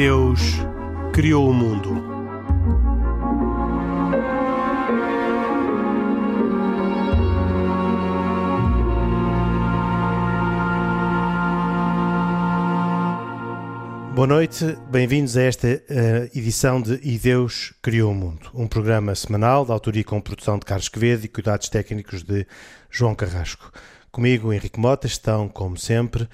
Deus criou o mundo. Boa noite, bem-vindos a esta uh, edição de E Deus Criou o Mundo, um programa semanal de autoria com produção de Carlos Quevedo e cuidados técnicos de João Carrasco. Comigo, Henrique Mota, estão, como sempre,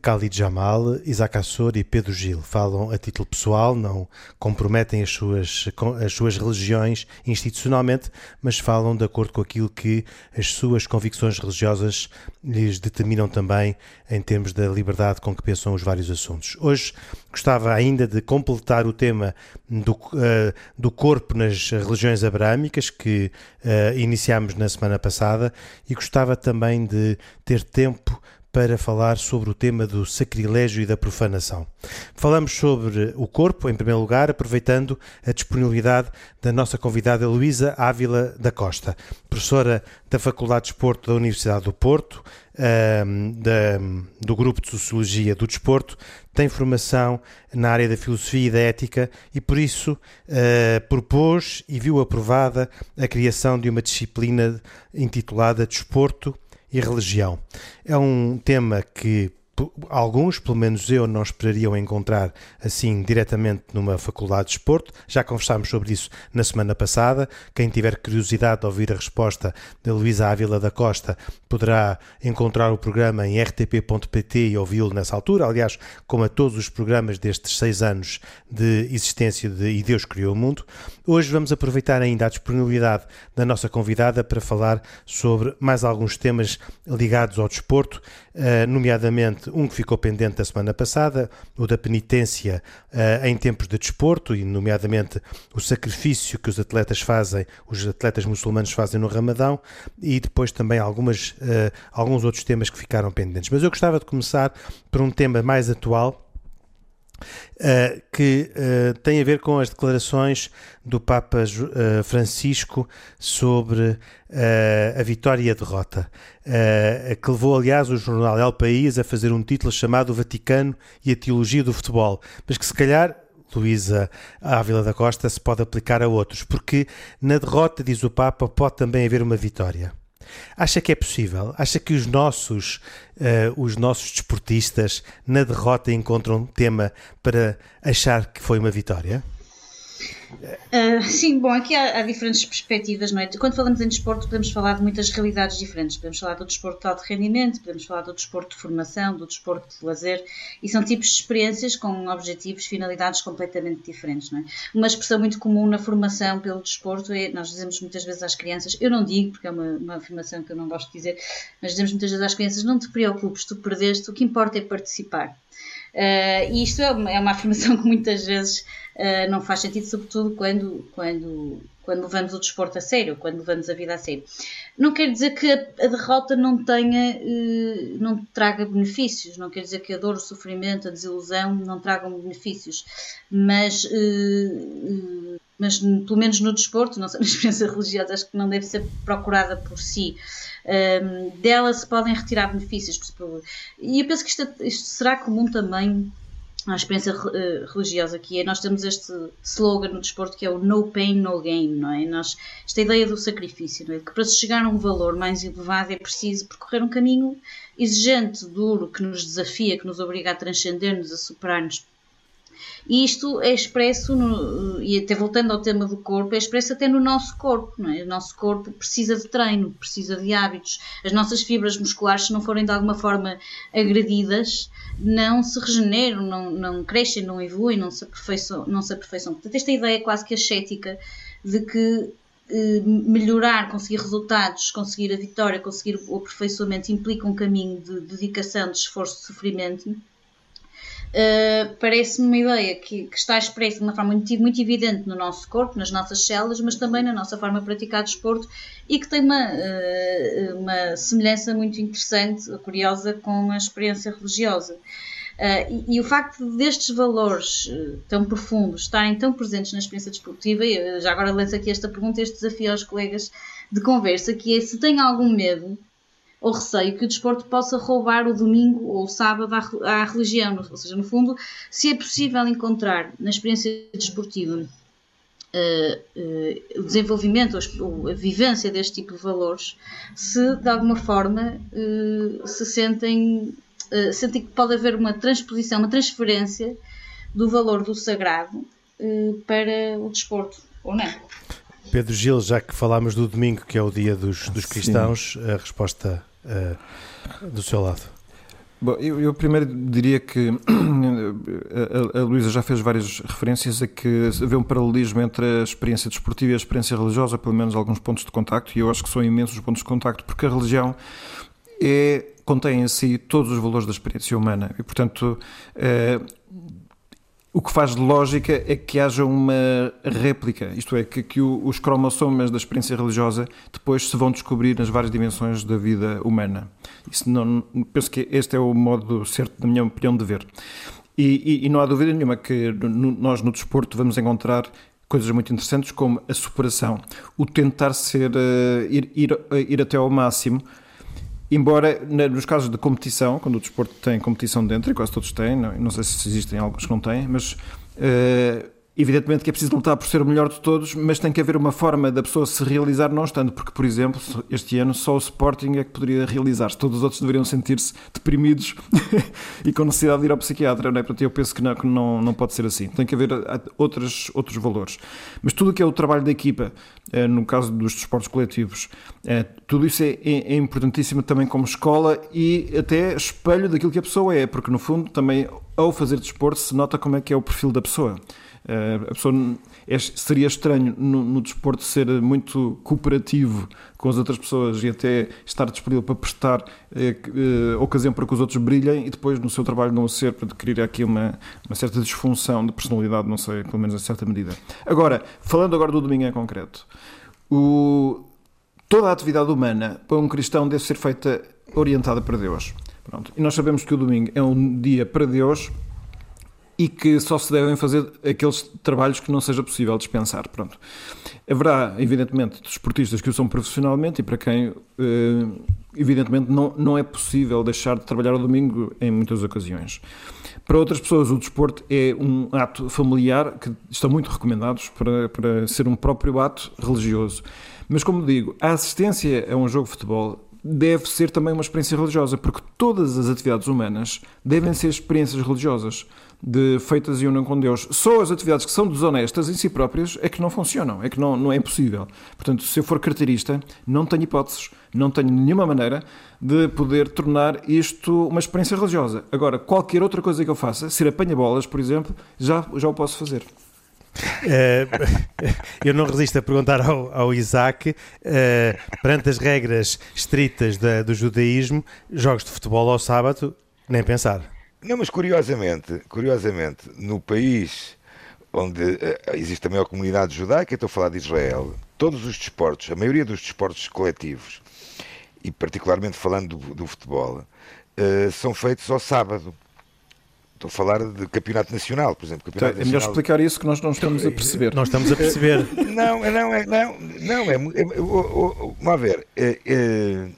Khalid Jamal, Isaac Assor e Pedro Gil falam a título pessoal, não comprometem as suas, as suas religiões institucionalmente, mas falam de acordo com aquilo que as suas convicções religiosas lhes determinam também em termos da liberdade com que pensam os vários assuntos. Hoje gostava ainda de completar o tema do, uh, do corpo nas religiões abraâmicas que uh, iniciámos na semana passada e gostava também de ter tempo para falar sobre o tema do sacrilégio e da profanação. Falamos sobre o corpo, em primeiro lugar, aproveitando a disponibilidade da nossa convidada Luísa Ávila da Costa, professora da Faculdade de Desporto da Universidade do Porto, um, da, do Grupo de Sociologia do Desporto, tem formação na área da filosofia e da ética e, por isso, uh, propôs e viu aprovada a criação de uma disciplina intitulada Desporto e religião. É um tema que alguns, pelo menos eu, não esperariam encontrar assim diretamente numa faculdade de esporte. Já conversámos sobre isso na semana passada. Quem tiver curiosidade de ouvir a resposta da Luísa Ávila da Costa poderá encontrar o programa em rtp.pt e ouvi-lo nessa altura. Aliás, como a todos os programas destes seis anos de existência de E Deus Criou o Mundo. Hoje vamos aproveitar ainda a disponibilidade da nossa convidada para falar sobre mais alguns temas ligados ao desporto, eh, nomeadamente um que ficou pendente da semana passada, o da penitência uh, em tempos de desporto, e nomeadamente o sacrifício que os atletas fazem, os atletas muçulmanos fazem no Ramadão, e depois também algumas, uh, alguns outros temas que ficaram pendentes. Mas eu gostava de começar por um tema mais atual Uh, que uh, tem a ver com as declarações do Papa uh, Francisco sobre a vitória e a derrota, que levou, aliás, o jornal El País a fazer um título chamado Vaticano e a Teologia do Futebol, mas que se calhar Luísa Ávila da Costa se pode aplicar a outros, porque na derrota, diz o Papa, pode também haver uma vitória. Acha que é possível? Acha que os nossos, uh, os nossos desportistas na derrota encontram tema para achar que foi uma vitória? Uh, sim, bom, aqui há, há, diferentes perspectivas, não é? Quando falamos em desporto, podemos falar de muitas realidades diferentes. Podemos falar do desporto de alto rendimento, podemos falar do desporto de formação, do desporto de lazer, e são tipos de experiências com objetivos, finalidades completamente diferentes, não é? Uma expressão muito comum na formação pelo desporto é, nós dizemos muitas vezes às crianças, eu não digo, porque é uma, uma afirmação que eu não gosto de dizer, mas dizemos muitas vezes às crianças, não te preocupes, tu perdeste, o que importa é participar. Uh, e isto é uma, é uma, afirmação que muitas vezes uh, não faz sentido, sobretudo quando, quando, quando levamos o desporto a sério, quando levamos a vida a sério. Não quer dizer que a, derrota não tenha, uh, não traga benefícios, não quer dizer que a dor, o sofrimento, a desilusão não tragam benefícios, mas mas pelo menos no desporto, não sei, na experiência religiosa, acho que não deve ser procurada por si. Um, dela se podem retirar benefícios. E eu penso que isto, isto será comum também à experiência uh, religiosa que é, nós temos este slogan no desporto que é o no pain, no gain, não é? Nós, esta ideia do sacrifício, não é? Que para se chegar a um valor mais elevado é preciso percorrer um caminho exigente, duro, que nos desafia, que nos obriga a transcender-nos, a superar-nos e isto é expresso, no, e até voltando ao tema do corpo, é expresso até no nosso corpo. Não é? O nosso corpo precisa de treino, precisa de hábitos. As nossas fibras musculares, se não forem de alguma forma agredidas, não se regeneram, não, não crescem, não evoluem, não se aperfeiçoam. Não se aperfeiçoam. Portanto, esta ideia quase que ascética de que eh, melhorar, conseguir resultados, conseguir a vitória, conseguir o aperfeiçoamento implica um caminho de dedicação, de esforço, de sofrimento uh, parece-me uma ideia que, que, está expressa de uma forma muito, muito evidente no nosso corpo, nas nossas células, mas também na nossa forma de praticar desporto e que tem uma, uh, uma semelhança muito interessante, curiosa, com a experiência religiosa. Uh, e, e, o facto destes valores tão profundos estarem tão presentes na experiência desportiva, e já agora lanço aqui esta pergunta, este desafio aos colegas de conversa, que é se têm algum medo ou receio que o desporto possa roubar o domingo ou o sábado à, à religião. Ou seja, no fundo, se é possível encontrar na experiência desportiva Uh, uh, o desenvolvimento, a vivência deste tipo de valores, se de alguma forma uh, se sentem, sentem que pode haver uma transposição, uma transferência do valor do sagrado para o desporto, ou não? Pedro Gil, já que falámos do domingo, que é o dia dos, dos cristãos, Sim. a resposta do seu lado. Bom, eu, eu, primeiro diria que a, a, Luísa já fez várias referências a que havia um paralelismo entre a experiência desportiva e a experiência religiosa, pelo menos alguns pontos de contacto, e eu acho que são imensos os pontos de contacto, porque a religião é, contém em si todos os valores da experiência humana e, portanto, é, o que faz lógica é que haja uma réplica, isto é, que, que os cromossomas da experiência religiosa depois se vão descobrir nas várias dimensões da vida humana. Isso não, penso que este é o modo certo, na minha opinião, de ver. E, e, e não há dúvida nenhuma que no, nós no desporto vamos encontrar coisas muito interessantes como a superação, o tentar ser, uh, ir, ir, ir até ao máximo, Embora, nos casos de competição, quando o desporto tem competição dentro, e quase todos têm, não, não sei se existem alguns que não têm, mas uh, Evidentemente que é preciso lutar por ser o melhor de todos, mas tem que haver uma forma da pessoa se realizar não estando, porque, por exemplo, este ano só o Sporting é que poderia realizar-se, todos os outros deveriam sentir-se deprimidos e com necessidade de ir ao psiquiatra, não é? Portanto, eu penso que não, que não, não pode ser assim, tem que haver ah, outros, outros valores. Mas tudo o que é o trabalho da equipa, eh, no caso dos desportos coletivos, eh, tudo isso é, é, é importantíssimo também como escola e até espelho daquilo que a pessoa é, porque no fundo também ao fazer desporto se nota como é que é o perfil da pessoa. Eh, a pessoa é, seria estranho no, no, desporto ser muito cooperativo com as outras pessoas e até estar disponível para prestar eh, eh, ocasião para que os outros brilhem e depois no seu trabalho não ser, para adquirir aqui uma, uma certa disfunção de personalidade, não sei, pelo menos em certa medida. Agora, falando agora do domingo em concreto, o, toda a atividade humana para um cristão deve ser feita orientada para Deus. Pronto. E nós sabemos que o domingo é um dia para Deus e que só se devem fazer aqueles trabalhos que não seja possível dispensar. Pronto. Haverá, evidentemente, desportistas que o são profissionalmente e para quem, eh, evidentemente, não, não é possível deixar de trabalhar ao domingo em muitas ocasiões. Para outras pessoas, o desporto é um ato familiar que estão muito recomendados para, para ser um próprio ato religioso. Mas, como digo, a assistência a um jogo de futebol deve ser também uma experiência religiosa, porque todas as atividades humanas devem ser experiências religiosas de feitas em união com Deus. Só as atividades que são desonestas em si próprias é que não funcionam, é que não, não é possível. Portanto, se eu for carteirista, não tenho hipóteses, não tenho nenhuma maneira de poder tornar isto uma experiência religiosa. Agora, qualquer outra coisa que eu faça, ser apanha-bolas, por exemplo, já, já o posso fazer. Uh, eu não resisto a perguntar ao, ao Isaac, uh, perante as regras estritas da, do judaísmo, jogos de futebol ao sábado, nem pensar. Não, mas curiosamente, curiosamente, no país onde uh, existe a maior comunidade judaica, estou a falar de Israel, todos os desportos, a maioria dos desportos coletivos, e particularmente falando do, do futebol, uh, são feitos ao sábado. Estou a falar de campeonato nacional, por exemplo. Campeonato então, é melhor explicar isso que nós não estamos a perceber. Nós estamos a perceber. não, não, é, não, não, é, é, é vamos ver. É, é,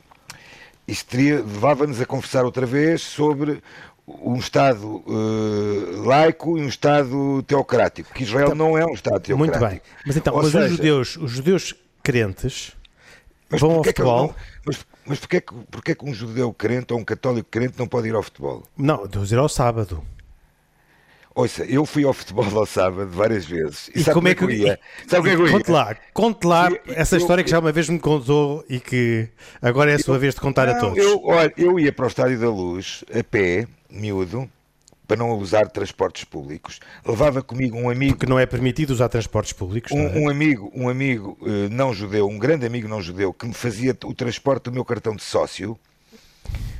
isto levava-nos a conversar outra vez sobre um Estado uh, laico e um Estado teocrático, que Israel então, não é um Estado teocrático. Muito bem. Mas então, mas seja, os, judeus, os judeus crentes vão ao futebol... Mas, mas porquê, porquê que um judeu crente ou um católico crente não pode ir ao futebol? Não, devemos ir ao sábado. Ouça, eu fui ao futebol ao sábado várias vezes. E, e sabe como é que eu ia? Sabe é que eu ia? Conte lá, conte lá essa história que já uma vez me contou e que agora é a sua eu, vez de contar não, a todos. Eu, olha, eu ia para o Estádio da Luz a pé, miúdo, para não usar transportes públicos. Levava comigo um amigo. Porque não é permitido usar transportes públicos. Um, é? um amigo, um amigo uh, não judeu, um grande amigo não judeu, que me fazia o transporte do meu cartão de sócio,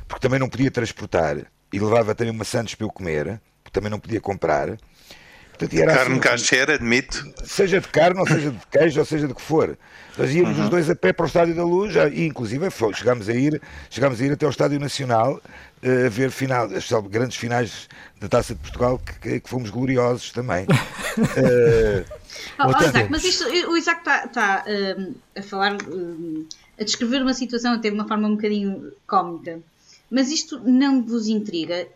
porque também não podia transportar, e levava também maçãs para eu comer, também não podia comprar. Portanto, era carne assim, cacheira, admito. Seja de carne, ou seja de queijo, ou seja de que for. Nós íamos uhum. os dois a pé para o Estádio da Luz, e inclusive chegámos a ir, chegámos a ir até ao Estádio Nacional uh, a ver final, as grandes finais da Taça de Portugal, que, que fomos gloriosos também. uh, oh, oh, Isaac, mas isto, o Isaac está tá, uh, a falar, uh, a descrever uma situação até de uma forma um bocadinho cómica. Mas isto não vos intriga?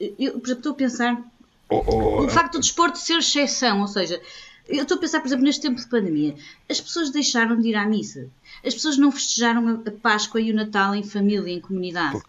Eu, por exemplo, estou a pensar oh, oh, o facto do desporto ser exceção, ou seja, eu estou a pensar, por exemplo, neste tempo de pandemia, as pessoas deixaram de ir à missa. As pessoas não festejaram a Páscoa e o Natal em família, em comunidade.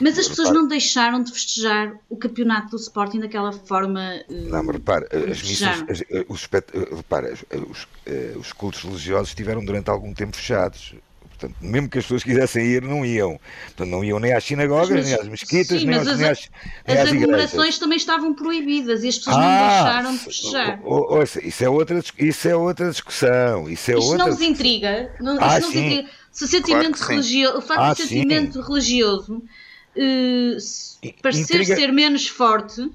mas as pessoas não deixaram de festejar o campeonato do Sporting daquela forma. Uh, não, mas repare, as missas, as, eh, os, eh, repare, os, os cultos religiosos estiveram durante algum tempo fechados. Portanto, mesmo que as pessoas quisessem ir, não iam. Portanto, não iam nem às sinagogas, mas, nem às mesquitas, sim, nem, aos, as, nem às, nem as aglomerações também estavam proibidas e as pessoas ah, não deixaram de festejar. Ouça, isso é outra, isso é outra discussão. Isso, é Isto outra não vos intriga? Não, ah, não intriga. Se o sentimento claro religioso, o facto ah, do sentimento sim. religioso uh, parecer intriga, ser menos forte do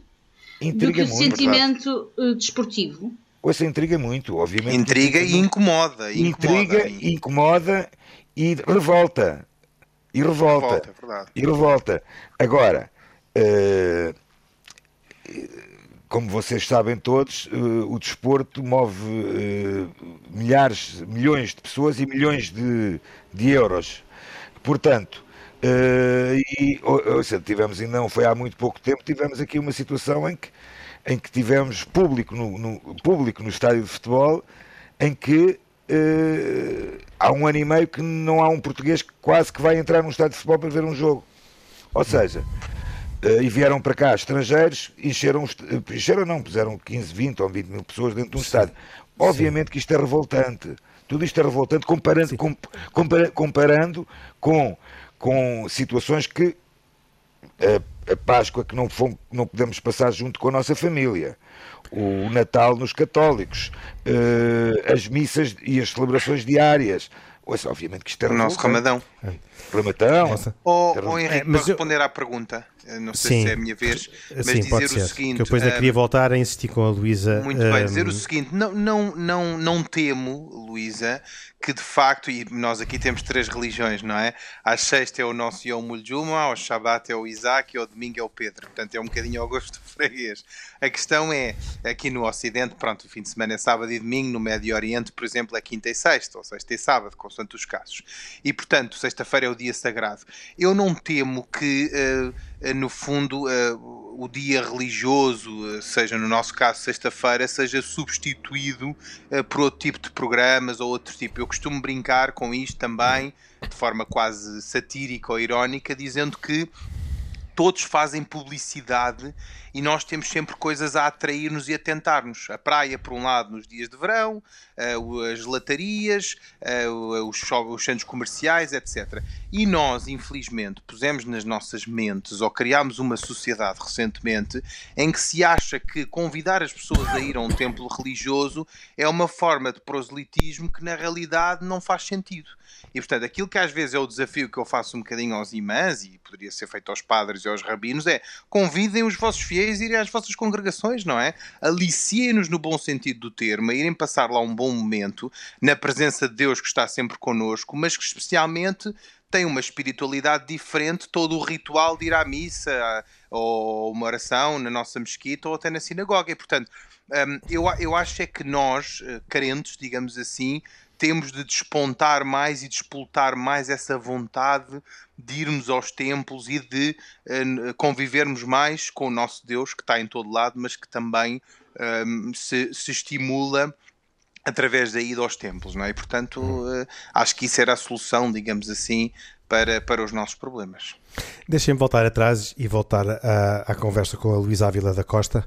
que o muito, sentimento uh, desportivo. Ouça, intriga muito, obviamente. Intriga e incomoda. Intriga, incomoda, incomoda e revolta. E revolta. revolta é e revolta. Agora, uh, como vocês sabem todos, uh, o desporto move uh, milhares, milhões de pessoas e milhões de, de euros. Portanto, e ou, seja, tivemos, e não foi há muito pouco tempo, tivemos aqui uma situação em que, em que tivemos público no, no público no estádio de futebol em que há um ano e meio que não há um português que quase que vai entrar num estádio de futebol para ver um jogo. Ou seja, uh, e vieram para cá estrangeiros, encheram, uh, encheram não, puseram 15, 20 ou 20 mil pessoas dentro de um estádio. Obviamente Sim. que isto é revoltante. Tudo isto é revoltante comparando, com, compara, comparando com, com situações que a, a Páscoa que não, fomos, não podemos passar junto com a nossa família o Natal nos católicos, uh, as missas e as celebrações diárias. Ouça, obviamente que isto é O nosso ramadão. Ramadão. Ou, ou Henrique, é, para eu... responder à pergunta, não sei Sim. se é a minha vez, mas Sim, dizer o seguinte. Que depois eu queria voltar a insistir com a Luísa. Muito um... bem, dizer o seguinte: não, não, não, não temo, Luísa, que de facto, e nós aqui temos três religiões, não é? Às sexta é o nosso Yom Muljuma, ao Shabat é o Isaac e ao domingo é o Pedro. Portanto, é um bocadinho ao gosto do freguês. A questão é, aqui no Ocidente, pronto, o fim de semana é sábado e domingo, no Médio Oriente, por exemplo, é quinta e sexta, ou sexta e sábado, consoante os casos. E, portanto, sexta-feira é o dia sagrado. Eu não temo que, uh, no fundo, uh, o dia religioso, seja no nosso caso sexta-feira, seja substituído por outro tipo de programas ou outro tipo. Eu costumo brincar com isto também, de forma quase satírica ou irónica, dizendo que todos fazem publicidade e nós temos sempre coisas a atrair-nos e a tentar-nos. A praia, por um lado, nos dias de verão, uh, as latarias, uh, os, os, centros comerciais, etc. E nós, infelizmente, pusemos nas nossas mentes ou criámos uma sociedade recentemente em que se acha que convidar as pessoas a ir a um templo religioso é uma forma de proselitismo que na realidade não faz sentido. E portanto, aquilo que às vezes é o desafio que eu faço um bocadinho aos imãs e poderia ser feito aos padres e aos rabinos é convidem os vossos fiéis a irem às vossas congregações, não é? Aliciem-nos no bom sentido do termo, a irem passar lá um bom momento na presença de Deus que está sempre connosco, mas que especialmente tem uma espiritualidade diferente, todo o ritual de ir à missa ou uma oração na nossa mesquita ou até na sinagoga. E, portanto, hum, eu, eu acho é que nós, eh, carentes, digamos assim, temos de despontar mais e despoltar mais essa vontade de irmos aos templos e de uh, convivermos mais com o nosso Deus, que está em todo lado, mas que também um, ehm, se, se, estimula através da ida aos templos, não é? E, portanto, uh, acho que isso era a solução, digamos assim, para, para os nossos problemas. Deixem-me voltar atrás e voltar à, conversa com a Luísa Ávila da Costa.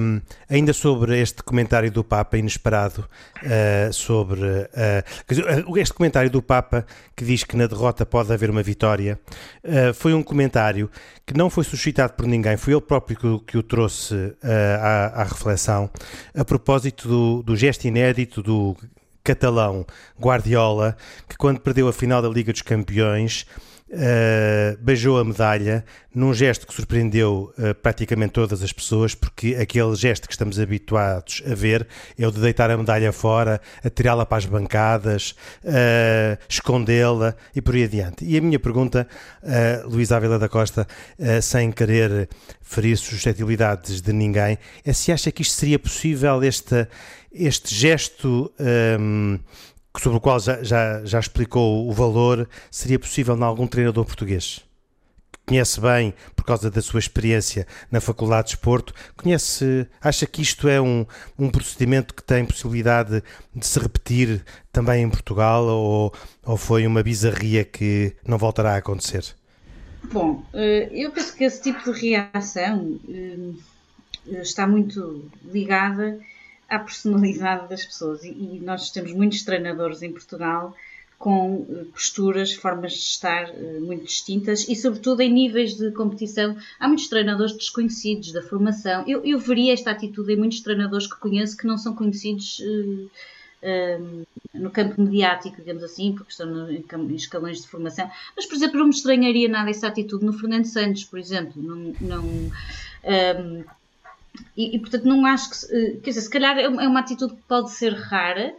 Um, ainda sobre este comentário do Papa inesperado, uh, sobre uh, este comentário do Papa que diz que na derrota pode haver uma vitória, uh, foi um comentário que não foi suscitado por ninguém, foi ele próprio que, que o trouxe à, à, reflexão, a propósito do, do gesto inédito do catalão Guardiola, que quando perdeu a final da Liga dos Campeões uh, beijou a medalha num gesto que surpreendeu uh, praticamente todas as pessoas, porque aquele gesto que estamos habituados a ver é o de deitar a medalha fora, atirá-la para as bancadas, uh, escondê-la e por aí adiante. E a minha pergunta, uh, Luís Ávila da Costa, sem querer ferir suscetibilidades de ninguém, é se acha que isto seria possível, este, este gesto. Um, sobre o qual já, já, já explicou o valor, seria possível em algum treinador português? Conhece bem, por causa da sua experiência na Faculdade de Desporto, conhece, acha que isto é um, um procedimento que tem possibilidade de se repetir também em Portugal ou, ou foi uma bizarria que não voltará a acontecer? Bom, eh, eu penso que esse tipo de reação eh, está muito ligada à personalidade das pessoas. E, e nós temos muitos treinadores em Portugal com eh, posturas, formas de estar uh, muito distintas e, sobretudo, em níveis de competição. Há muitos treinadores desconhecidos da formação. Eu, eu veria esta atitude em muitos treinadores que conheço que não são conhecidos uh, uh, no campo mediático, digamos assim, porque estão no, em, em, escalões de formação. Mas, por exemplo, não me estranharia nada essa atitude no Fernando Santos, por exemplo. Não. não um, e, e, portanto não acho que. Eh, quer dizer, se calhar é, é uma atitude que pode ser rara,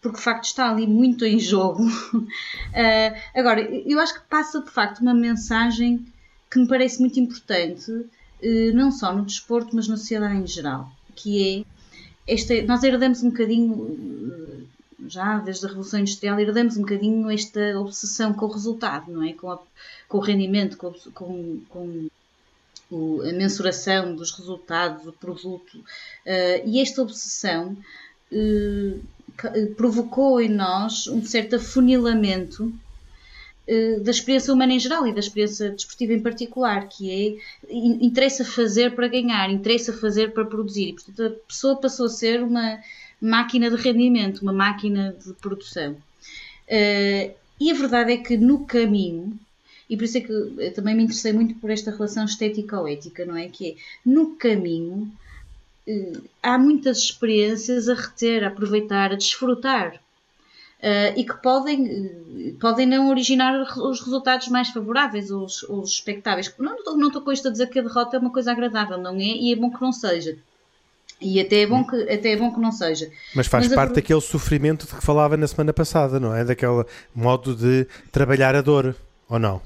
porque de facto está ali muito em jogo. uh, agora, eu acho que passa de facto uma mensagem que me parece muito importante, uh, não só no desporto, mas na sociedade em geral, que é esta, nós herdamos um bocadinho, já desde a Revolução Industrial, herdamos um bocadinho esta obsessão com o resultado, não é? Com, a, com o rendimento, com, com, com o, a mensuração dos resultados, o produto, uh, e esta obsessão uh, provocou em nós um certo afunilamento da experiência humana em geral e da experiência desportiva em particular, que é interessa fazer para ganhar, interessa fazer para produzir, e portanto a pessoa passou a ser uma máquina de rendimento, uma máquina de produção. e a verdade é que no caminho e por isso é que também me interessei muito por esta relação estética ou ética, não é? Que é, no caminho eh, há muitas experiências a reter, a aproveitar, a desfrutar. Uh, e que podem, eh, podem não originar os resultados mais favoráveis, os, os expectáveis. Não, não estou com isto a dizer que a derrota é uma coisa agradável, não é? E é bom que não seja. E até é bom que, até é bom que não seja. Mas faz Mas parte a... daquele sofrimento de que falava na semana passada, não é? Daquele modo de trabalhar a dor, ou não?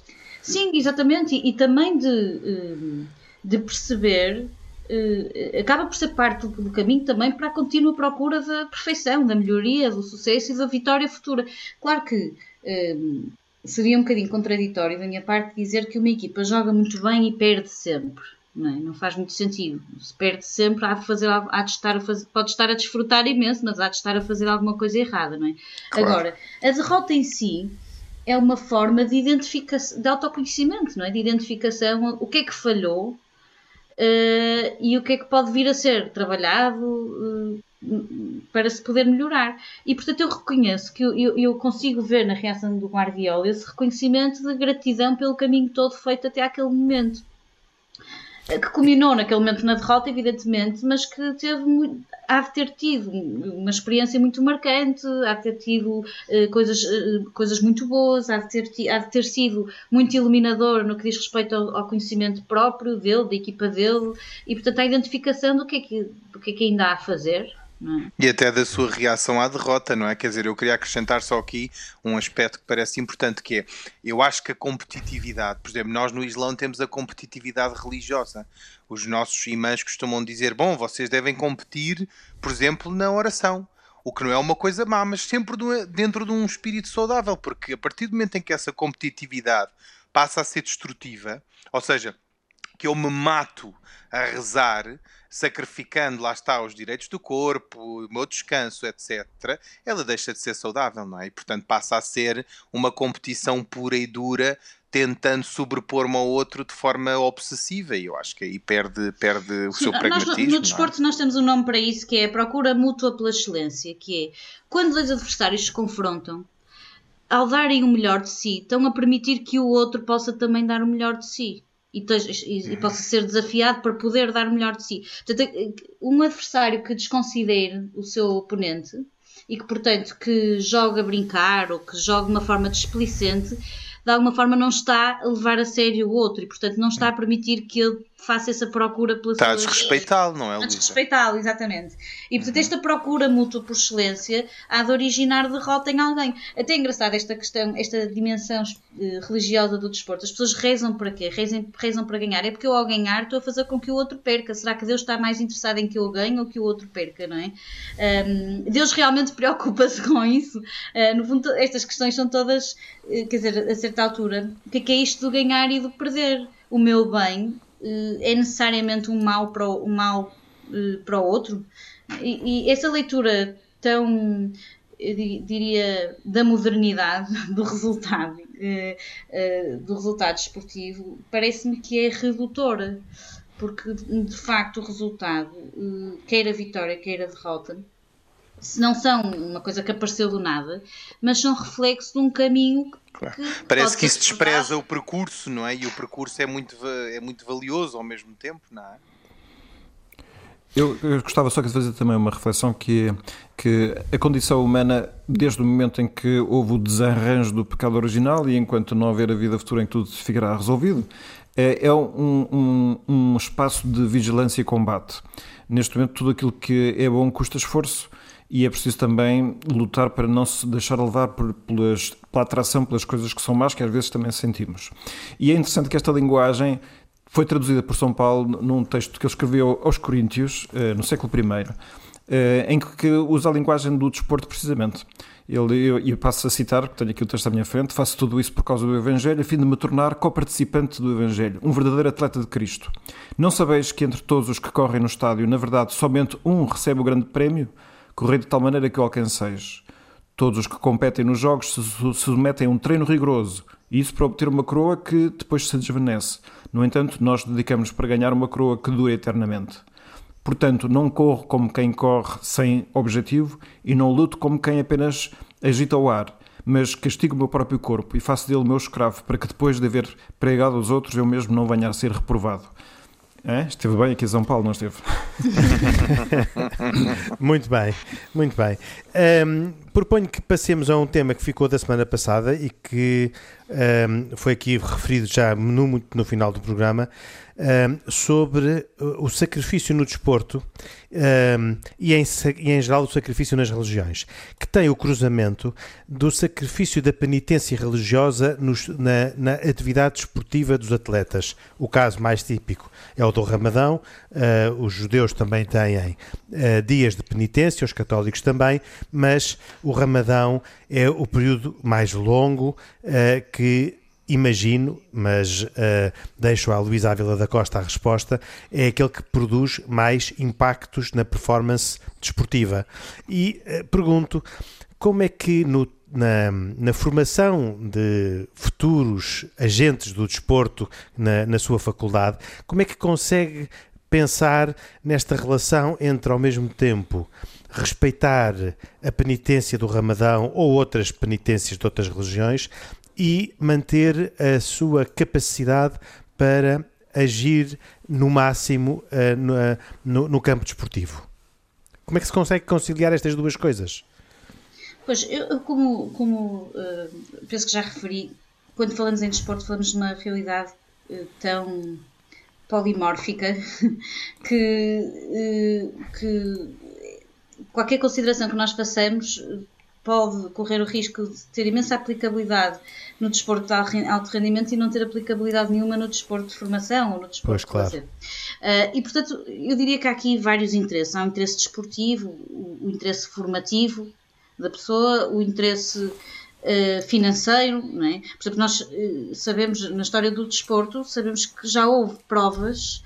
Sim, exatamente, e, e também de, eh, de perceber, eh, acaba por ser parte do caminho também para a contínua procura da perfeição, da melhoria, do sucesso e da vitória futura. Claro que eh, seria um bocadinho contraditório da minha parte dizer que uma equipa joga muito bem e perde sempre. Não, é? não, faz muito sentido. Se perde sempre, há de, fazer, há de estar a fazer, pode estar a desfrutar imenso, mas há de estar a fazer alguma coisa errada. Não é? Claro. Agora, a derrota em si é uma forma de identificação, de autoconhecimento, não é? De identificação, o que é que falhou uh, e o que é que pode vir a ser trabalhado uh, para se poder melhorar. E portanto eu reconheço que eu, eu, eu, consigo ver na reação do Guardiola esse reconhecimento de gratidão pelo caminho todo feito até aquele momento que culminou naquele momento na derrota, evidentemente, mas que teve há de ter tido uma experiência muito marcante, há de ter tido uh, coisas, uh, coisas muito boas, há de, ter, há de ter sido muito iluminador no que diz respeito ao, ao, conhecimento próprio dele, da equipa dele, e portanto a identificação do que é que, do que, é que ainda há a fazer é? E até da sua reação à derrota, não é? Quer dizer, eu queria acrescentar só aqui um aspecto que parece importante, que é, eu acho que a competitividade, por exemplo, nós no Islão temos a competitividade religiosa. Os nossos imãs costumam dizer, bom, vocês devem competir, por exemplo, na oração. O que não é uma coisa má, mas sempre dentro de um espírito saudável, porque a partir do momento em que essa competitividade passa a ser destrutiva, ou seja, que eu me mato a rezar, sacrificando, lá está, os direitos do corpo, o meu descanso, etc., ela deixa de ser saudável, não é? E, portanto, passa a ser uma competição pura e dura, tentando sobrepor um ao outro de forma obsessiva, e eu acho que aí perde, perde o seu pragmatismo. Nós, no é? desporto, é? nós temos um nome para isso que é a procura mútua pela excelência, que é quando dois adversários se confrontam, ao darem o melhor de si, estão a permitir que o outro possa também dar o melhor de si e, e, e, possa ser desafiado para poder dar o melhor de si. Portanto, é, um adversário que desconsidere o seu oponente e que, portanto, que joga a brincar ou que joga de uma forma displicente, de alguma forma não está a levar a sério o outro e, portanto, não está a permitir que ele faça essa procura pela Está a desrespeitá-lo, não é, Luísa? A desrespeitá-lo, exatamente. E, portanto, esta procura mútua por excelência há de originar derrota em alguém. Até é engraçado esta questão, esta dimensão eh, religiosa do desporto. As pessoas rezam para quê? Rezam, rezam para ganhar. É porque eu, ao ganhar, estou a fazer com que o outro perca. Será que Deus está mais interessado em que eu ganhe ou que o outro perca, não é? Um, Deus realmente preocupa-se com isso. Uh, no fundo, estas questões são todas, uh, quer dizer, a certa altura, o que é, que é isto do ganhar e do perder? O meu bem é necessariamente um mal para o, um mal, para o outro? E, e essa leitura tão diria da modernidade do resultado do resultado esportivo parece-me que é redutora porque de facto o resultado quer a vitória quer a derrota se não são uma coisa que apareceu do nada, mas são reflexo de um caminho Claro. Parece que isso despreza o percurso, não é? E o percurso é muito, é muito valioso ao mesmo tempo, não é? Eu, eu, gostava só de fazer também uma reflexão que é que a condição humana, desde o momento em que houve o desarranjo do pecado original e enquanto não houver a vida futura em que tudo ficará resolvido, é, é um, um, um espaço de vigilância e combate. Neste momento, tudo aquilo que é bom custa esforço e é preciso também lutar para não se deixar levar por, pelas, pela atração pelas coisas que são más, que às vezes também sentimos. E é interessante que esta linguagem foi traduzida por São Paulo num texto que ele escreveu aos Coríntios, eh, no século I, eh, em que usa a linguagem do desporto precisamente. Ele, eu, eu passo a citar, tenho aqui o texto à minha frente, faço tudo isso por causa do Evangelho, a fim de me tornar co-participante do Evangelho, um verdadeiro atleta de Cristo. Não sabeis que entre todos os que correm no estádio, na verdade, somente um recebe o grande prémio? Correr de tal maneira que o alcanceis. Todos os que competem nos jogos se submetem a um treino rigoroso, e isso para obter uma coroa que depois se desvanece. No entanto, nós dedicamos para ganhar uma coroa que dura eternamente. Portanto, não corro como quem corre sem objetivo e não luto como quem apenas agita o ar, mas castigo o meu próprio corpo e faço dele meu escravo para que depois de haver pregado aos outros eu mesmo não venha a ser reprovado. É? Esteve bem aqui em São Paulo, não esteve? muito bem, muito bem. Um, proponho que passemos a um tema que ficou da semana passada e que um, foi aqui referido já no, no final do programa, um, sobre o sacrifício no desporto um, e, em, e, em, geral, o sacrifício nas religiões, que tem o cruzamento do sacrifício da penitência religiosa nos, na, na, atividade desportiva dos atletas. O caso mais típico é o do Ramadão. Uh, os judeus também têm uh, dias de penitência, os católicos também, mas o Ramadão é o período mais longo que imagino, mas uh, deixo à Luísa Ávila da Costa a resposta, é aquele que produz mais impactos na performance desportiva. E uh, pergunto, como é que no, na, na, formação de futuros agentes do desporto na, na sua faculdade, como é que consegue pensar nesta relação entre, ao mesmo tempo, respeitar a penitência do Ramadão ou outras penitências de outras religiões e manter a sua capacidade para agir no máximo uh, no, uh, no, no, campo desportivo. Como é que se consegue conciliar estas duas coisas? Pois, eu, como, como uh, penso que já referi, quando falamos em desporto, falamos de uma realidade tão polimórfica que, que qualquer consideração que nós façamos pode correr o risco de ter imensa aplicabilidade no desporto de alto rendimento e não ter aplicabilidade nenhuma no desporto de formação ou no desporto pois, claro. de lazer. Uh, e, portanto, eu diria que há aqui vários interesses. Há o interesse desportivo, o, o interesse formativo da pessoa, o interesse uh, financeiro, não é? Por exemplo, nós uh, sabemos, na história do desporto, sabemos que já houve provas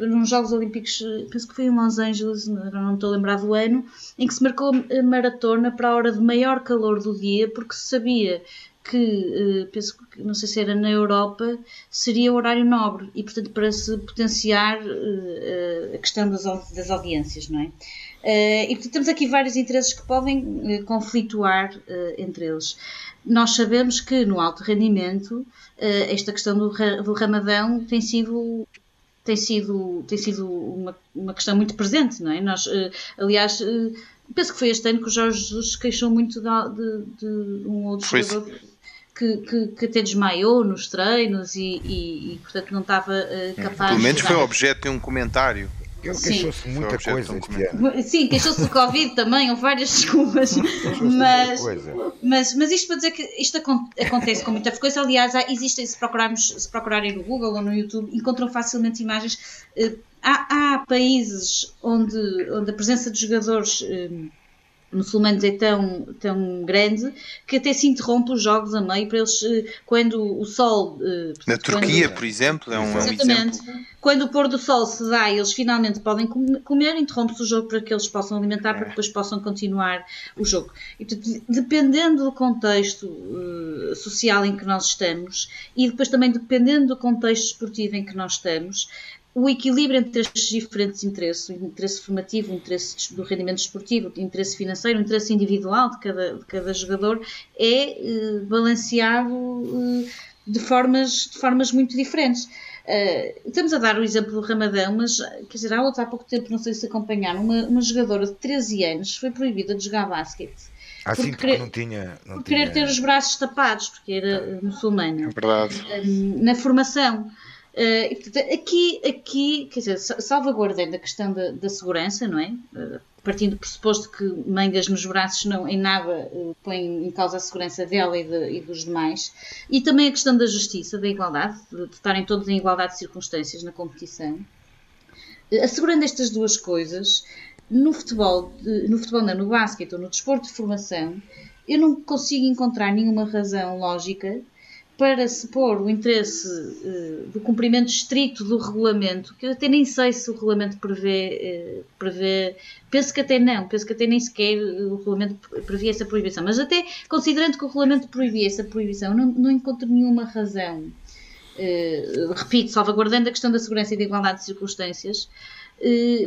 nos Jogos Olímpicos, penso que foi em Los Angeles, não estou a lembrar do ano, em que se marcou a maratona para a hora de maior calor do dia, porque se sabia que, penso que, não sei se era na Europa, seria horário nobre e, portanto, para se potenciar a questão das, audiências, não é? E, portanto, temos aqui vários interesses que podem conflituar entre eles. Nós sabemos que no alto rendimento, esta questão do ramadão tem sido tem sido, tem sido uma, uma questão muito presente, não é? Nós, uh, aliás, uh, penso que foi este ano que o Jorge Jesus se queixou muito de, de, de um outro foi, jogador. que, que, que até desmaiou nos treinos e, e, e portanto não estava uh, capaz Pelo menos foi objeto de um comentário. Ele queixou-se muita coisa este ano. Sim, queixou-se do Covid também, ou várias desculpas. mas, mas, mas isto para dizer que isto acontece com muita frequência. Aliás, há, existem, se, procurarmos, se procurarem no Google ou no YouTube, encontram facilmente imagens. Eh, há, há países onde, onde a presença de jogadores eh, muçulmanos é tão, tão grande que até se interrompe os jogos a meio para eles, eh, quando o sol. Eh, Na Turquia, por exemplo, é um, Exatamente. exemplo. Quando o pôr do sol se dá e eles finalmente podem comer, interrompe-se o jogo para que eles possam alimentar, para que depois possam continuar o jogo. E, portanto, dependendo do contexto uh, social em que nós estamos e depois também dependendo do contexto esportivo em que nós estamos, o equilíbrio entre estes diferentes interesses, o interesse formativo, o interesse do rendimento esportivo, o interesse financeiro, o interesse individual de cada, de cada jogador, é eh, balanceado eh, de, formas, de formas muito diferentes. Uh, estamos a dar o exemplo do Ramadão, mas quer dizer, há, outro, há pouco tempo, não sei se acompanharam, uma, uma jogadora de 13 anos foi proibida de jogar basquete. Ah, sim, porque não tinha. Não por querer ter os braços tapados, porque era muçulmana. É verdade. na formação. Uh, aqui, aqui, quer dizer, salvaguardando a questão da, da segurança, não é? Uh, partindo do pressuposto que mangas nos braços não em nada uh, põe em causa a segurança dela e, de, e, dos demais, e também a questão da justiça, da igualdade, de, de estarem todos em igualdade de circunstâncias na competição. Assegurando estas duas coisas, no futebol, no futebol não, no basquete ou no desporto de formação, eu não consigo encontrar nenhuma razão lógica para se pôr o interesse uh, do cumprimento estrito do regulamento, que eu até nem sei se o regulamento prevê, uh, prevê, penso que até não, penso que até nem sequer o regulamento previa essa proibição, mas até considerando que o regulamento proibia essa proibição, não, não encontro nenhuma razão, uh, repito, salvaguardando a questão da segurança e da igualdade de circunstâncias,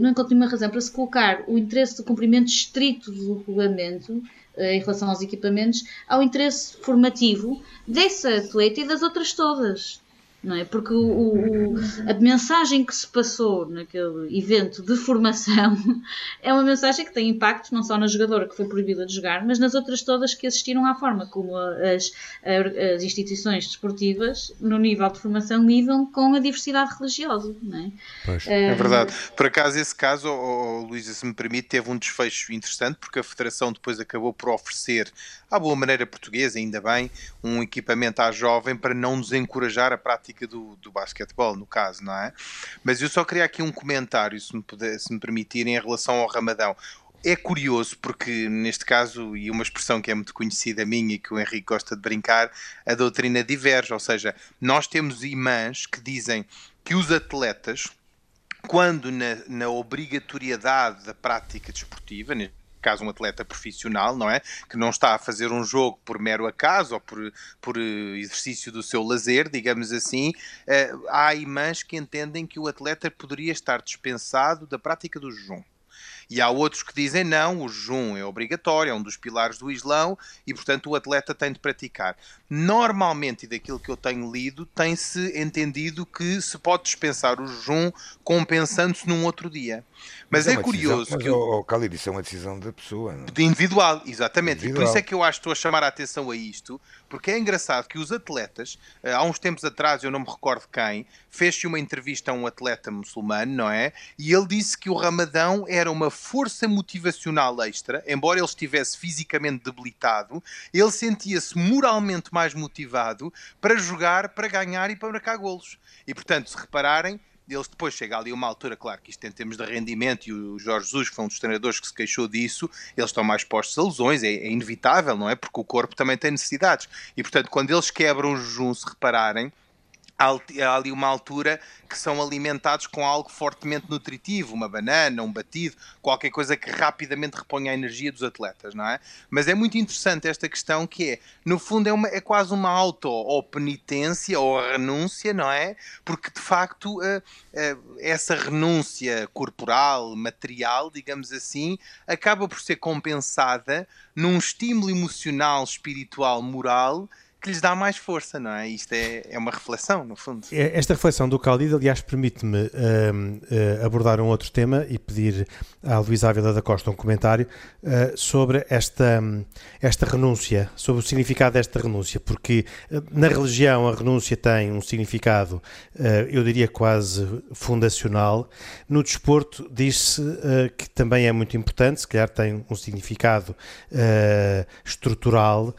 não encontro nenhuma razão para se colocar o interesse do cumprimento estrito do regulamento em relação aos equipamentos, ao interesse formativo dessa atleta e das outras todas não é? Porque o, o, a mensagem que se passou naquele evento de formação é uma mensagem que tem impacto não só na jogadora que foi proibida de jogar, mas nas outras todas que assistiram à forma como as, as instituições desportivas, no nível de formação, lidam com a diversidade religiosa, não é? Pois. É, é verdade. Por acaso, esse caso, oh, oh, Luísa, se me permite, teve um desfecho interessante, porque a Federação depois acabou por oferecer, à boa maneira portuguesa, ainda bem, um equipamento à jovem para não desencorajar a prática do, do basquetebol, no caso, não é? Mas eu só queria aqui um comentário, se me, puder, se me permitirem, em relação ao Ramadão. É curioso porque, neste caso, e uma expressão que é muito conhecida minha e que o Henrique gosta de brincar, a doutrina diverge. Ou seja, nós temos imãs que dizem que os atletas, quando na, na obrigatoriedade da prática desportiva, caso um atleta profissional, não é? Que não está a fazer um jogo por mero acaso ou por, por eh, exercício do seu lazer, digamos assim, uh, há imãs que entendem que o atleta poderia estar dispensado da prática do jejum. E há outros que dizem não, o jejum é obrigatório, é um dos pilares do Islão e, portanto, o atleta tem de praticar. Normalmente, e daquilo que eu tenho lido, tem-se entendido que se pode dispensar o jejum compensando-se num outro dia. Mas, mas é, é curioso decisão, que. o Khalid, isso é uma decisão da pessoa. Não? De individual, exatamente. Individual. E por isso é que eu acho que estou a chamar a atenção a isto, porque é engraçado que os atletas, eh, há uns tempos atrás, eu não me recordo quem, fez-se uma entrevista a um atleta muçulmano, não é? E ele disse que o Ramadão era uma força motivacional extra, embora ele estivesse fisicamente debilitado, ele sentia-se moralmente mais motivado para jogar, para ganhar e para marcar golos. E portanto, se repararem, eles depois chega ali uma altura, claro que isto em termos de rendimento, e o Jorge Jesus foi um dos treinadores que se queixou disso, eles estão mais postos a lesões, é, é inevitável, não é? Porque o corpo também tem necessidades. E portanto, quando eles quebram o jejum, se repararem, há ali uma altura que são alimentados com algo fortemente nutritivo, uma banana, um batido, qualquer coisa que rapidamente reponha a energia dos atletas, não é? Mas é muito interessante esta questão que é, no fundo, é, uma, é quase uma auto ou penitência ou renúncia, não é? Porque de facto uh, uh, essa renúncia corporal, material, digamos assim, acaba por ser compensada num estímulo emocional, espiritual, moral que lhes dá mais força, não é? Isto é, é uma reflexão, no fundo. É, esta reflexão do Khalid, aliás, permite-me uh, uh, abordar um outro tema e pedir à Luísa Ávila da Costa um comentário uh, sobre esta, esta renúncia, sobre o significado desta renúncia, porque na religião a renúncia tem um significado, eu diria quase fundacional. No desporto diz-se que também é muito importante, se calhar tem um significado estrutural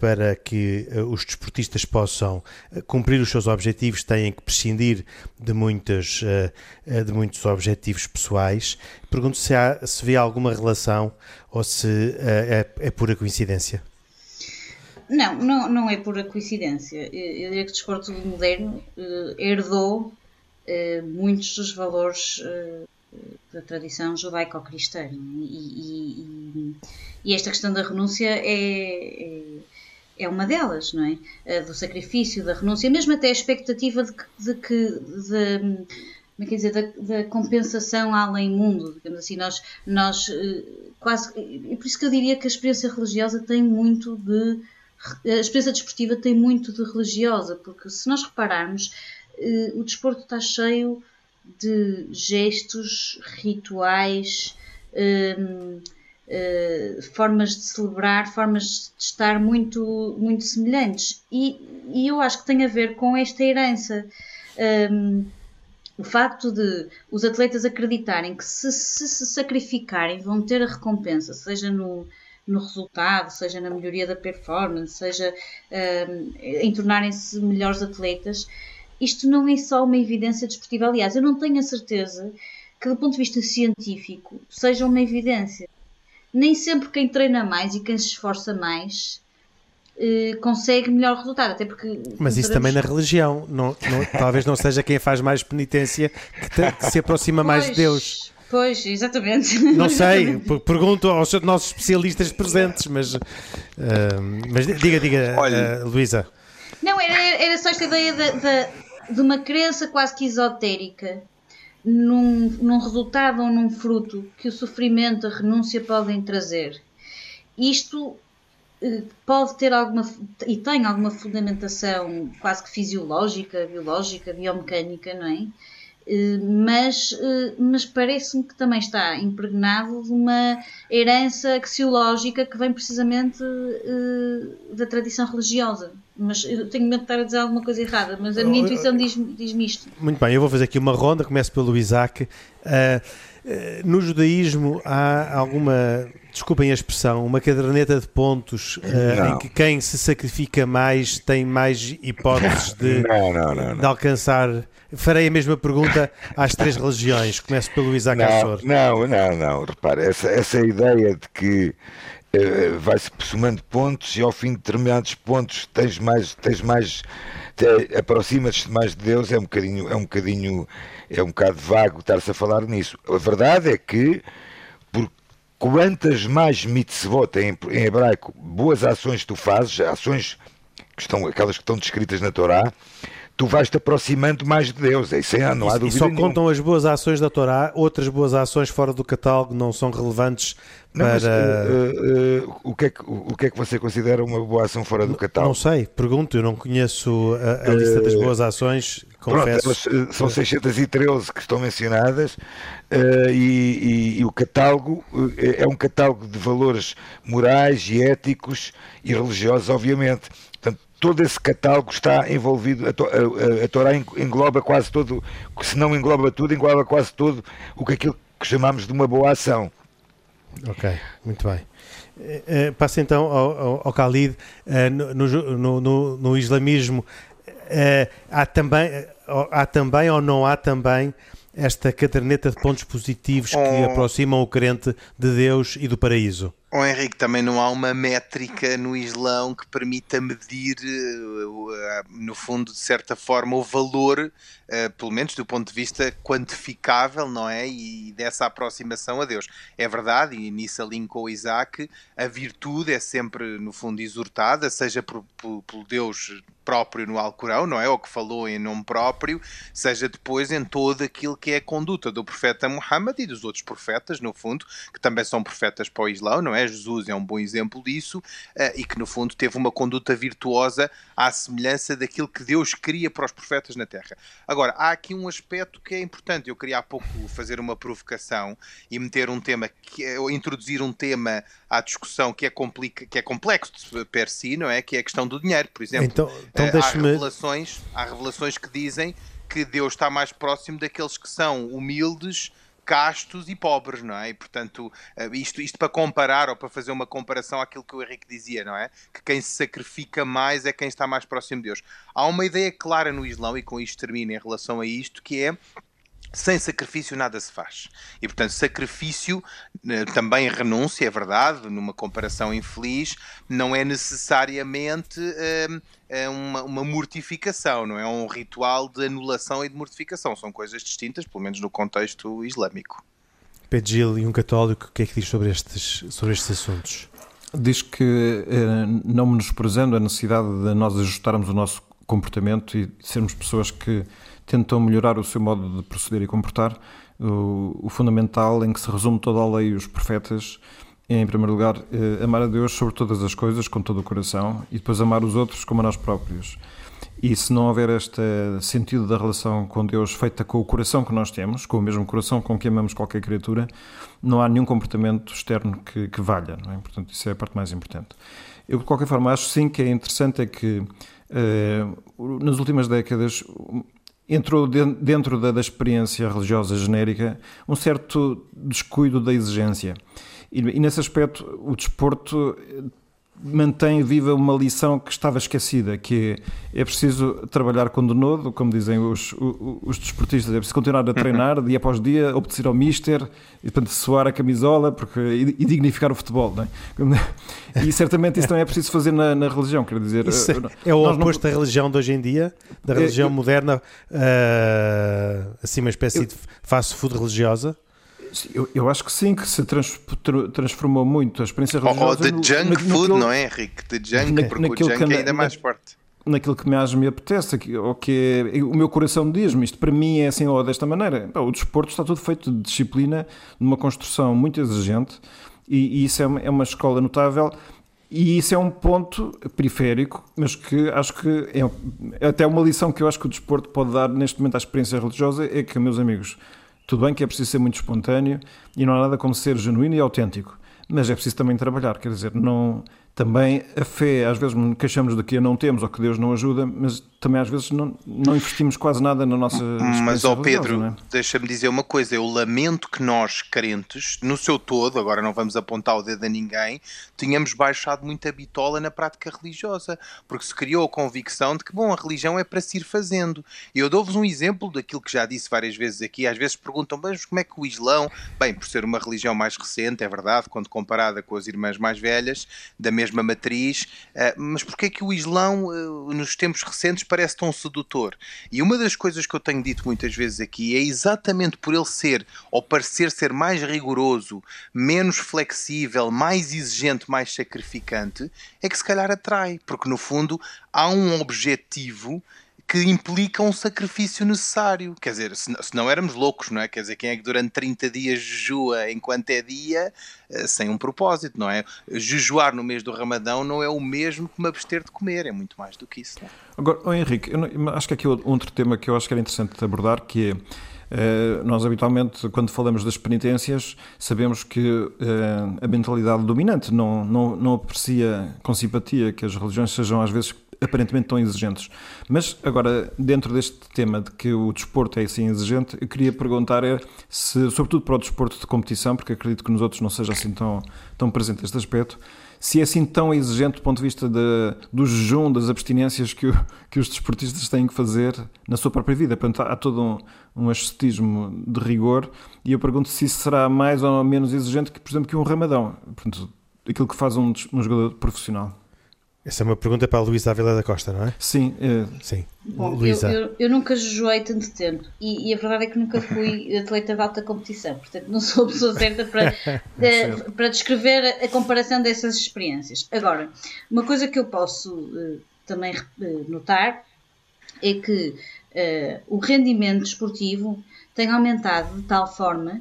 para que os desportistas possam cumprir os seus objetivos, têm que prescindir de, muitas, de muitos objetivos pessoais. Pergunto se, há, se vê alguma relação ou se é, é pura coincidência. Não, não, não é pura coincidência. Eu diria que o desporto moderno herdou muitos dos valores da tradição judaico-cristã. E, e, e, esta questão da renúncia é, é, é, uma delas, não é? do sacrifício, da renúncia, mesmo até a expectativa de que. De que de, como é que dizer, da, da, compensação além mundo, digamos assim, nós, nós eh, quase, e por isso que eu diria que a experiência religiosa tem muito de, a experiência desportiva tem muito de religiosa, porque se nós repararmos, eh, o desporto está cheio de gestos, rituais, um, eh, formas de celebrar, formas de estar muito, muito semelhantes. E, e eu acho que tem a ver com esta herança. Um, o facto de os atletas acreditarem que se, se, se sacrificarem vão ter a recompensa, seja no, no resultado, seja na melhoria da performance, seja um, em tornarem-se melhores atletas, isto não é só uma evidência desportiva. Aliás, eu não tenho a certeza que, do ponto de vista científico, seja uma evidência. Nem sempre quem treina mais e quem se esforça mais eh, consegue melhor resultado, até porque... Mas isso também na religião, não, não, talvez não seja quem faz mais penitência que, te, que se aproxima pois, mais de Deus. Pois, exatamente. Não sei, pergunto aos nossos especialistas presentes, mas, uh, mas diga, diga, uh, Luísa. Não, era, era só esta ideia da, de uma crença quase que esotérica num, num resultado ou num fruto que o sofrimento, a renúncia podem trazer. Isto eh, pode ter alguma e tem alguma fundamentação quase que fisiológica, biológica, biomecânica, não é? Eh, mas, eh, mas parece-me que também está impregnado de uma herança axiológica que vem precisamente da tradição religiosa mas eu tenho medo de estar a dizer alguma coisa errada, mas a minha intuição diz-me diz isto. Muito bem, eu vou fazer aqui uma ronda, começo pelo Isaac. Uh, uh, no judaísmo há alguma, desculpem a expressão, uma caderneta de pontos uh, em que quem se sacrifica mais tem mais hipóteses de, não, não, não, de alcançar. Farei a mesma pergunta às três religiões. Começo pelo Isaac não. Não, não, não. Repare, essa, essa ideia de que uh, vai-se somando pontos e ao fim de determinados pontos tens mais, tens mais aproximas-te mais de Deus. É um bocadinho é um bocadinho é um bocado vago estar-se a falar nisso. A verdade é que por quantas mais mitzvot em, em hebraico boas ações tu fazes ações que estão aquelas que estão descritas na Torá tu vais-te aproximando mais de Deus. Isso é, não há dúvida. E só nenhuma. contam as boas ações da Torá, outras boas ações fora do catálogo não são relevantes não, para. Mas, uh, uh, o, que é que, o que é que você considera uma boa ação fora do catálogo? Não sei, pergunto, eu não conheço a, a lista das boas ações. Confesso. Pronto, elas, são 613 que estão mencionadas uh, e, e, e, o catálogo é um catálogo de valores morais e éticos e religiosos, obviamente todo esse catálogo está envolvido, a, a, a Torá engloba quase todo, se não engloba tudo, engloba quase todo o que aquilo que chamamos de uma boa ação. Ok, muito bem. Uh, passa então ao, ao, ao Khalid. Uh, no, no, no, no, islamismo uh, há, também, há também ou não há também esta caderneta de pontos positivos que oh. aproximam o crente de Deus e do paraíso? Oh, Henrique, também não há uma métrica no Islão que permita medir, eh, no fundo, de certa forma, o valor, eh, pelo menos do ponto de vista quantificável, não é? E dessa aproximação a Deus. É verdade, e nisso alinho com o Isaac, a virtude é sempre, no fundo, exortada, seja por, por, por Deus próprio no Alcorão, não é? Ou que falou em nome próprio, seja depois em todo aquilo que é a conduta do profeta Muhammad e dos outros profetas, no fundo, que também são profetas para o Islão, não é? É? Jesus é um bom exemplo disso uh, e que, no fundo, teve uma conduta virtuosa à semelhança daquilo que Deus queria para os profetas na Terra. Agora, há aqui um aspecto que é importante. Eu queria há pouco fazer uma provocação e meter um tema, que é, ou introduzir um tema à discussão que é, complica, que é complexo per si, não é? Que é a questão do dinheiro, por exemplo. Então, então uh, há, revelações, há revelações que dizem que Deus está mais próximo daqueles que são humildes, castos e pobres, não é? E, portanto, eh, isto, isto para comparar ou para fazer uma comparação àquilo que o Henrique dizia, não é? Que quem se sacrifica mais é quem está mais próximo de Deus. Há uma ideia clara no Islão, e com isto termino em relação a isto, que é sem sacrifício nada se faz. E, portanto, sacrifício, eh, também renúncia, é verdade, numa comparação infeliz, não é necessariamente uh, uma, uma, mortificação, não é um ritual de anulação e de mortificação. São coisas distintas, pelo menos no contexto islâmico. Pedro Gil e um católico, o que é que diz sobre estes, sobre estes assuntos? Diz que, não menosprezando a necessidade de nós ajustarmos o nosso comportamento e sermos pessoas que tentam melhorar o seu modo de proceder e comportar. O, o fundamental em que se resume toda a lei e os profetas é, em primeiro lugar, eh, amar a Deus sobre todas as coisas, com todo o coração, e depois amar os outros como a nós próprios. E se não houver este sentido da relação com Deus feita com o coração que nós temos, com o mesmo coração com que amamos qualquer criatura, não há nenhum comportamento externo que, que valha. Não é? Portanto, isso é a parte mais importante. Eu, de qualquer forma, acho sim que é interessante é que, eh, nas últimas décadas, entrou dentro da, da, experiência religiosa genérica um certo descuido da exigência. E, e, nesse aspecto, o desporto mantém viva uma lição que estava esquecida, que é, é preciso trabalhar com denodo, como dizem os, os, os, desportistas, é preciso continuar a treinar dia após dia, obedecer ao mister, e portanto suar a camisola porque, e, e dignificar o futebol. É? E certamente isso também é preciso fazer na, na religião, quer dizer... Isso é, é o oposto não... da religião de hoje em dia, da religião é, moderna, uh, assim uma espécie eu, de fast food religiosa? Eu, eu, acho que sim, que se trans, transformou muito a experiência religiosa. Ou de junk no, food, naquilo, não é, Henrique? De junk, na, porque o junk que, é ainda na, mais forte. Naquilo que mais me apetece, ou que é, o meu coração diz-me, isto para mim é assim ou desta maneira. O desporto está tudo feito de disciplina, numa construção muito exigente, e, e isso é uma, é uma escola notável. E isso é um ponto periférico, mas que acho que é até uma lição que eu acho que o desporto pode dar neste momento à experiência religiosa é que, meus amigos, tudo bem que é preciso ser muito espontâneo e não há nada como ser genuíno e autêntico, mas é preciso também trabalhar, quer dizer, não também a fé, às vezes queixamos de que a não temos ou que Deus não ajuda, mas também às vezes não, não investimos quase nada na nossa Mas, ó Pedro, é? deixa-me dizer uma coisa, eu lamento que nós, crentes, no seu todo, agora não vamos apontar o dedo a ninguém, tenhamos baixado muito a bitola na prática religiosa, porque se criou a convicção de que, bom, a religião é para se ir fazendo. E eu dou-vos um exemplo daquilo que já disse várias vezes aqui, às vezes perguntam, mas como é que o Islão, bem, por ser uma religião mais recente, é verdade, quando comparada com as irmãs mais velhas, da mesma matriz, eh, mas porquê é que o Islão, eh, nos tempos recentes, parece tão sedutor. E uma das coisas que eu tenho dito muitas vezes aqui é exatamente por ele ser, ou parecer ser mais rigoroso, menos flexível, mais exigente, mais sacrificante, é que se calhar atrai, porque no fundo há um objetivo que implica um sacrifício necessário. Quer dizer, se, se não éramos loucos, não é? Quer dizer, quem é que durante 30 dias jejua enquanto é dia eh, sem um propósito, não é? Jejuar no mês do Ramadão não é o mesmo que me abster de comer, é muito mais do que isso. Não é? Agora, oh Henrique, não, acho que aqui outro tema que eu acho que era interessante abordar, que é Uh, nós habitualmente, quando falamos das penitências, sabemos que uh, a mentalidade dominante não, não, não aprecia com simpatia que as religiões sejam às vezes aparentemente tão exigentes. Mas agora, dentro deste tema de que o desporto é assim exigente, eu queria perguntar é se, sobretudo para o desporto de competição, porque acredito que nos outros não seja assim tão, tão presente este aspecto, se é assim tão exigente do ponto de vista de, do jejum, das abstinências que, o, que os desportistas têm que fazer na sua própria vida. Portanto, há, todo um, um ascetismo de rigor e eu pergunto se isso será mais ou menos exigente que, por exemplo, que um ramadão. Portanto, aquilo que faz um, um jogador profissional. Essa é uma pergunta para a Luísa Ávila da Costa, não é? Sim. É... Sim. Bom, Luísa. Eu, eu, eu, nunca jejuei tanto tempo e, e, a verdade é que nunca fui atleta de alta competição, portanto não sou a pessoa certa para, de, para descrever a comparação dessas experiências. Agora, uma coisa que eu posso uh, também uh, notar é que uh, o rendimento desportivo tem aumentado de tal forma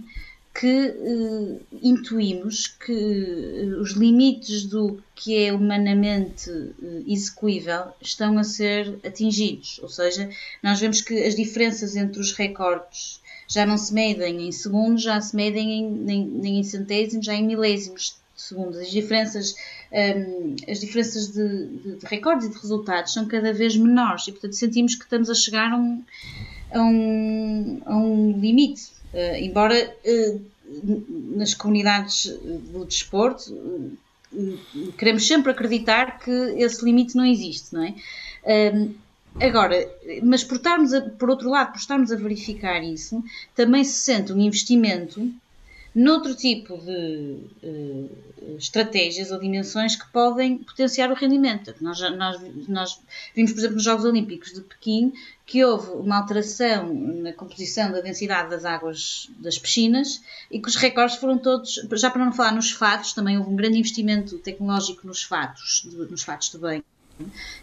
que uh, intuímos que uh, os limites do que é humanamente uh, execuível estão a ser atingidos. Ou seja, nós vemos que as diferenças entre os recordes já não se medem em segundos, já se medem em, nem, nem em centésimos, já em milésimos de segundos. As diferenças, um, as diferenças de, de, de, recordes e de resultados são cada vez menores e, portanto, sentimos que estamos a chegar a um, a um, a um limite Uh, embora uh, nas comunidades do desporto queremos sempre acreditar que esse limite não existe, não é? Agora, mas por, a, por outro lado, por estarmos a verificar isso, também se sente um investimento noutro tipo de uh, estratégias ou dimensões que podem potenciar o rendimento. Nós, nós, nós vimos, por exemplo, nos Jogos Olímpicos de Pequim que houve uma alteração na composição da densidade das águas das piscinas e que os recordes foram todos, já para não falar nos fatos, também houve um grande investimento tecnológico nos fatos, nos fatos de banho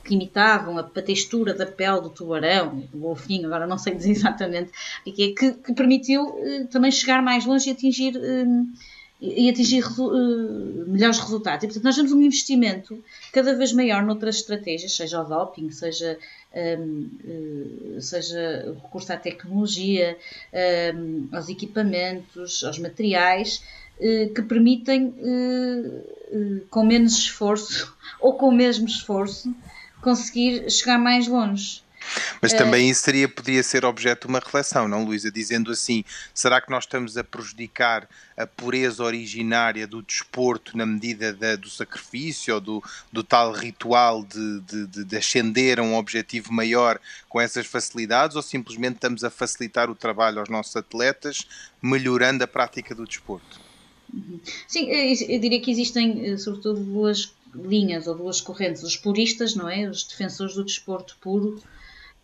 que imitavam a, textura da pele do tubarão, do golfinho, agora não sei dizer exatamente, que, que, que permitiu uh, também chegar mais longe e atingir, uh, e atingir uh, melhores resultados. E, portanto, nós temos um investimento cada vez maior noutras estratégias, seja o doping, seja, um, seja o recurso à tecnologia, aos equipamentos, aos materiais, que permitem, com menos esforço, ou com o mesmo esforço, conseguir chegar mais longe. Mas também isso seria, podia ser objeto de uma reflexão, não, Luísa? Dizendo assim, será que nós estamos a prejudicar a pureza originária do desporto na medida da, do sacrifício ou do, do tal ritual de, de, de, ascender a um objetivo maior com essas facilidades ou simplesmente estamos a facilitar o trabalho aos nossos atletas, melhorando a prática do desporto? Sim, eu diria que existem, eh, sobretudo, duas linhas ou duas correntes, os puristas, não é? Os defensores do desporto puro,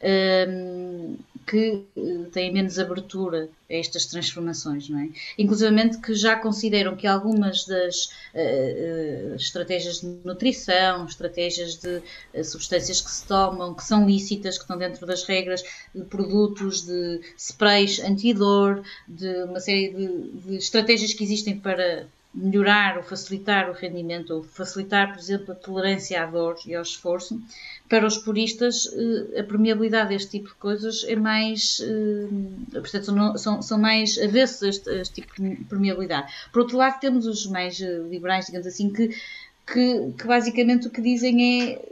um, que eh, têm menos abertura a estas transformações, não é? Inclusive que já consideram que algumas das uh, uh, estratégias de nutrição, estratégias de uh, substâncias que se tomam, que são lícitas, que estão dentro das regras, de produtos, de sprays antidor, de uma série de, de estratégias que existem para melhorar ou facilitar o rendimento, ou facilitar, por exemplo, a tolerância à dor e ao esforço, para os puristas eh, a permeabilidade deste tipo de coisas é mais, eh, portanto, são, são mais avessos a este, a este tipo de permeabilidade. Por outro lado, temos os mais eh, liberais, digamos assim, que, que, que basicamente o que dizem é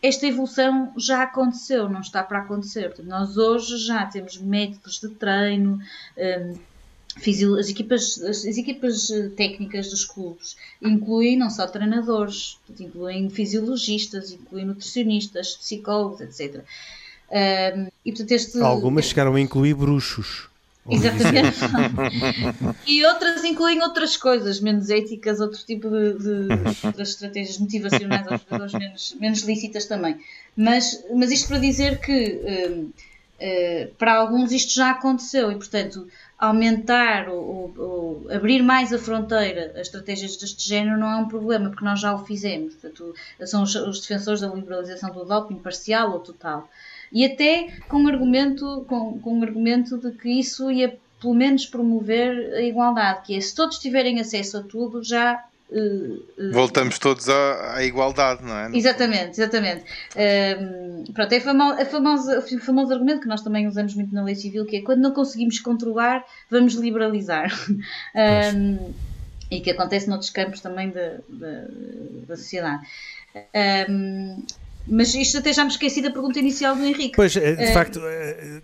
esta evolução já aconteceu, não está para acontecer. Nós hoje já temos métodos de treino, as equipas, as, equipas eh, técnicas dos clubes incluem não só treinadores, incluem fisiologistas, incluem nutricionistas, psicólogos, etc. Um, e, portanto, este... Algumas chegaram a incluir bruxos. Exatamente. e outras incluem outras coisas, menos éticas, outro tipo de, de outras estratégias motivacionais aos jogadores menos, menos lícitas também. Mas, mas isto para dizer que um, para alguns isto já aconteceu e, portanto, aumentar ou, abrir mais a fronteira a estratégias deste género não é um problema, porque nós já o fizemos. Portanto, são os, os defensores da liberalização do doping parcial ou total. E até com um argumento, com, com um argumento de que isso ia pelo menos promover a igualdade, que é se todos tiverem acesso a tudo, já Uh, uh, Voltamos todos à, à, igualdade, não é? Exatamente, exatamente. Uh, pronto, é famo, a famosa, o famoso argumento que nós também usamos muito na lei civil, que é quando não conseguimos controlar, vamos liberalizar. e que acontece noutros campos também da, da, da sociedade. Mas isto até já me esqueci da pergunta inicial do Henrique. Pois, eh, de uh, facto, eh,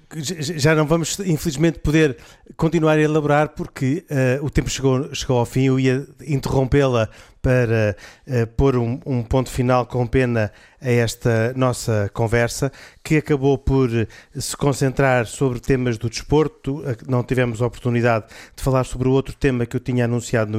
já não vamos, infelizmente, poder continuar a elaborar porque uh, o tempo chegou, chegou ao fim. Eu ia interrompê-la para uh, pôr um, um, ponto final com pena a esta nossa conversa, que acabou por se concentrar sobre temas do desporto. Não tivemos a oportunidade de falar sobre o outro tema que eu tinha anunciado no,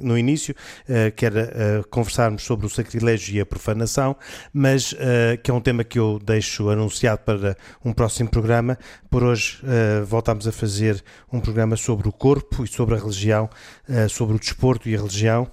no início, uh, que era uh, conversarmos sobre o sacrilégio e a profanação, mas que é um tema que eu deixo anunciado para um próximo programa. Por hoje voltamos a fazer um programa sobre o corpo e sobre a religião, sobre o desporto e a religião,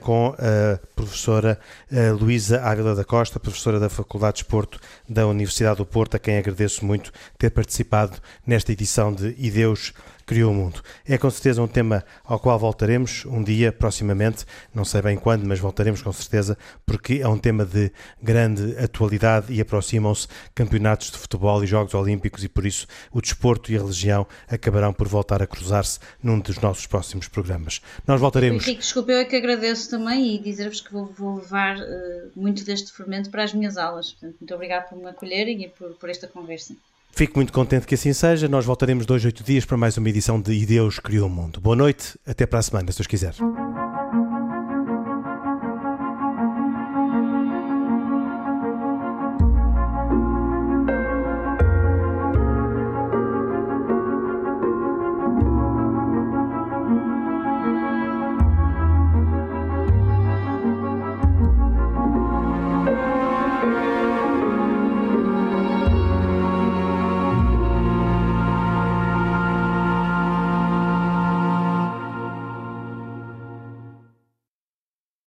com a professora eh, Luísa Ávila da Costa, professora da Faculdade de Desporto da Universidade do Porto, a quem agradeço muito ter participado nesta edição de E Deus criou o mundo. É com certeza um tema ao qual voltaremos um dia, proximamente, não sei bem quando, mas voltaremos com certeza, porque é um tema de grande atualidade e aproximam-se campeonatos de futebol e Jogos Olímpicos e por isso o desporto e a religião acabarão por voltar a cruzar-se num dos nossos próximos programas. Nós voltaremos. Henrique, desculpe, eu é que agradeço também e dizer-vos que vou, vou levar uh, muito deste fermento para as minhas aulas. Portanto, muito obrigado por me acolherem e por, por esta conversa. Fico muito contente que assim seja. Nós voltaremos dois, oito dias para mais uma edição de E Deus Criou o Mundo. Boa noite, até para a semana, se Deus quiser.